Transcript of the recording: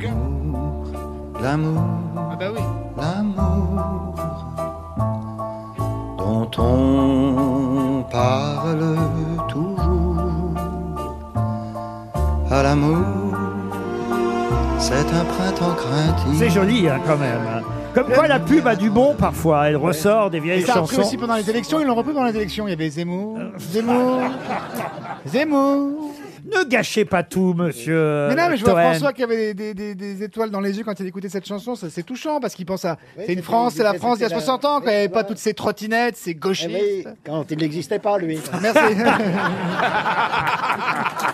L'amour, l'amour, Ah bah oui. l'amour dont on parle toujours. À l'amour, c'est un printemps craintif. C'est joli hein, quand même. hein. Comme quoi la pub a du bon parfois. Elle ressort des Et vieilles ça a repris chansons. aussi pendant les élections, ils l'ont repris pendant les élections. Il y avait Zemmour, Zemmour, Zemmour. Ne gâchez pas tout, monsieur. Mais non, mais je vois Toen. François qui avait des, des- des- des étoiles dans les yeux quand il écoutait cette chanson. ça, C'est touchant parce qu'il pense à. c'est une France, c'est la France il y a 60 ans, quand il n'y avait pas toutes ces trottinettes, ces gauchistes. quand il n'existait pas, lui. Merci.